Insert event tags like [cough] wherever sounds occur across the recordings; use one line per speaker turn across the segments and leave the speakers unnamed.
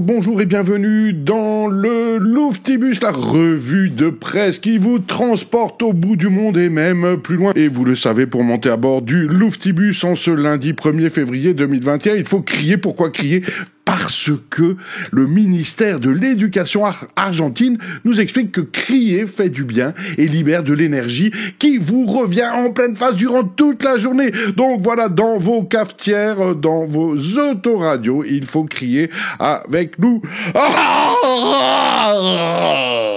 Bonjour, et bienvenue dans le Louftibus, la revue de presse qui vous transporte au bout du monde et même plus loin. Et vous le savez, pour monter à bord du Louftibus en ce lundi 1er février 2021, il faut crier. Pourquoi crier? Parce que le ministère de l'Éducation argentine nous explique que crier fait du bien et libère de l'énergie qui vous revient en pleine face durant toute la journée. Donc voilà, dans vos cafetières, dans vos autoradios, il faut crier avec nous. [laughs]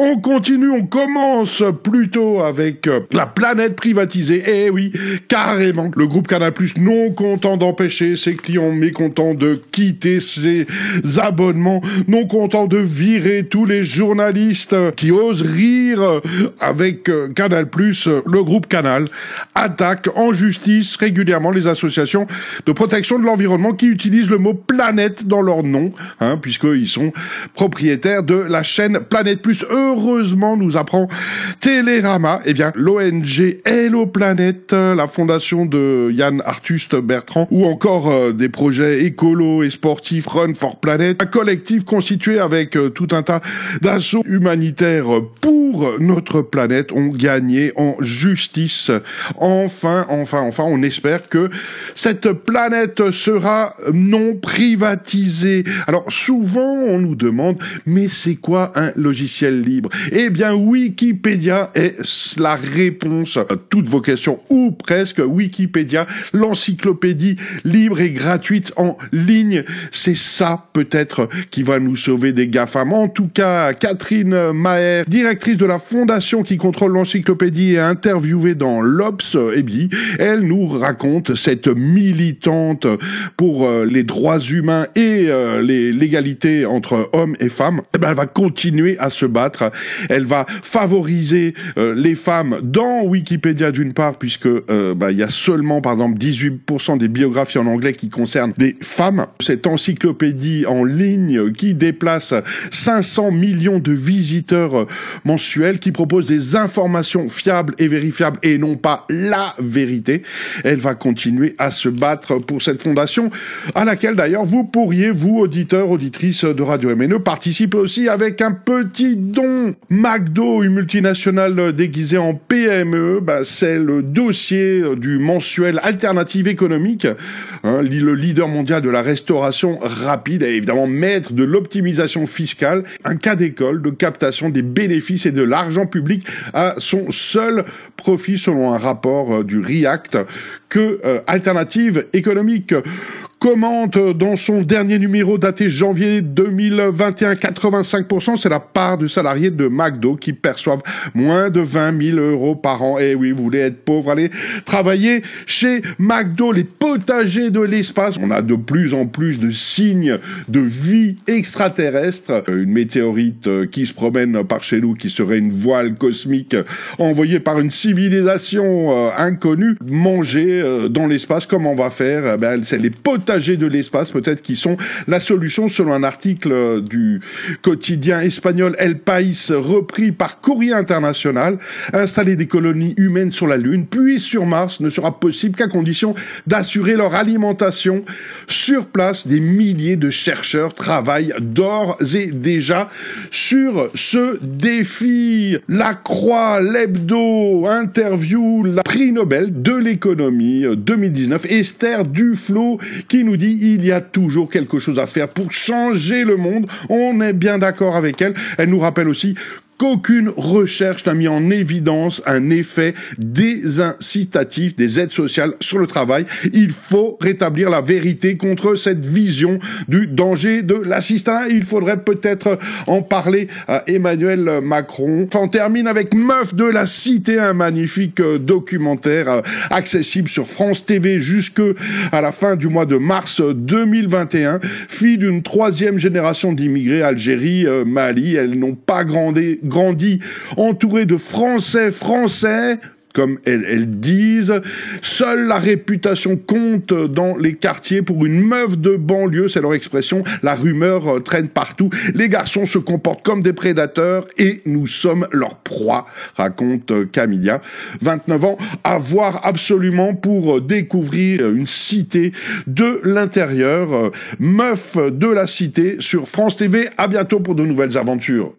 On continue, on commence plutôt avec euh, la planète privatisée. Eh oui, carrément. Le groupe Canal+, non content d'empêcher ses clients mécontents de quitter ses abonnements, non content de virer tous les journalistes qui osent rire avec euh, Canal+, le groupe Canal attaque en justice régulièrement les associations de protection de l'environnement qui utilisent le mot planète dans leur nom, hein, puisqu'ils sont propriétaires de la chaîne Planète Plus heureusement, nous apprend Télérama, eh bien, l'ONG Hello Planète, la fondation de Yann Arthuste Bertrand, ou encore euh, des projets écolos et sportifs Run for Planet, un collectif constitué avec euh, tout un tas d'assauts humanitaires pour notre planète, ont gagné en justice. Enfin, enfin, enfin, on espère que cette planète sera non privatisée. Alors, souvent, on nous demande, mais c'est quoi un logiciel eh bien, Wikipédia est la réponse à toutes vos questions, ou presque Wikipédia, l'encyclopédie libre et gratuite en ligne. C'est ça, peut-être, qui va nous sauver des GAFAM. En tout cas, Catherine Maher, directrice de la fondation qui contrôle l'encyclopédie et interviewée dans l'Obs, eh bien, elle nous raconte cette militante pour euh, les droits humains et euh, l'égalité entre hommes et femmes. Eh ben, elle va continuer à se battre elle va favoriser euh, les femmes dans Wikipédia d'une part, puisque euh, bah, il y a seulement, par exemple, 18% des biographies en anglais qui concernent des femmes. Cette encyclopédie en ligne qui déplace 500 millions de visiteurs euh, mensuels, qui propose des informations fiables et vérifiables et non pas la vérité. Elle va continuer à se battre pour cette fondation, à laquelle d'ailleurs vous pourriez, vous, auditeurs, auditrices de Radio MNE, participer aussi avec un petit don McDo, une multinationale déguisée en PME, bah, c'est le dossier du mensuel Alternative économique, hein, le leader mondial de la restauration rapide et évidemment maître de l'optimisation fiscale, un cas d'école de captation des bénéfices et de l'argent public à son seul profit selon un rapport euh, du REACT que euh, Alternative économique commente dans son dernier numéro daté janvier 2021, 85%, c'est la part de salariés de McDo qui perçoivent moins de 20 000 euros par an. Eh oui, vous voulez être pauvre, allez travailler chez McDo, les potagers de l'espace. On a de plus en plus de signes de vie extraterrestre. Une météorite qui se promène par chez nous, qui serait une voile cosmique envoyée par une civilisation euh, inconnue, manger euh, dans l'espace. Comment on va faire? Eh ben, C'est les potagers de l'espace peut-être qui sont la solution selon un article du quotidien espagnol El País repris par Courrier International. Installer des colonies humaines sur la Lune puis sur Mars ne sera possible qu'à condition d'assurer leur alimentation sur place. Des milliers de chercheurs travaillent d'ores et déjà sur ce défi. La Croix, l'Hebdo, interview, la prix Nobel de l'économie 2019, Esther Duflo, qui nous dit il y a toujours quelque chose à faire pour changer le monde. On est bien d'accord avec elle. Elle nous rappelle aussi qu'aucune recherche n'a mis en évidence un effet désincitatif des aides sociales sur le travail. Il faut rétablir la vérité contre cette vision du danger de l'assistanat. Il faudrait peut-être en parler à Emmanuel Macron. Enfin, on termine avec Meuf de la Cité, un magnifique euh, documentaire euh, accessible sur France TV jusque à la fin du mois de mars 2021. Fille d'une troisième génération d'immigrés Algérie, euh, Mali, elles n'ont pas grandi grandi entouré de Français français comme elles, disent. Seule la réputation compte dans les quartiers pour une meuf de banlieue, c'est leur expression. La rumeur euh, traîne partout. Les garçons se comportent comme des prédateurs et nous sommes leur proie, raconte euh, Camilla. 29 ans, à voir absolument pour euh, découvrir une cité de l'intérieur. Meuf de la cité sur France TV. À bientôt pour de nouvelles aventures.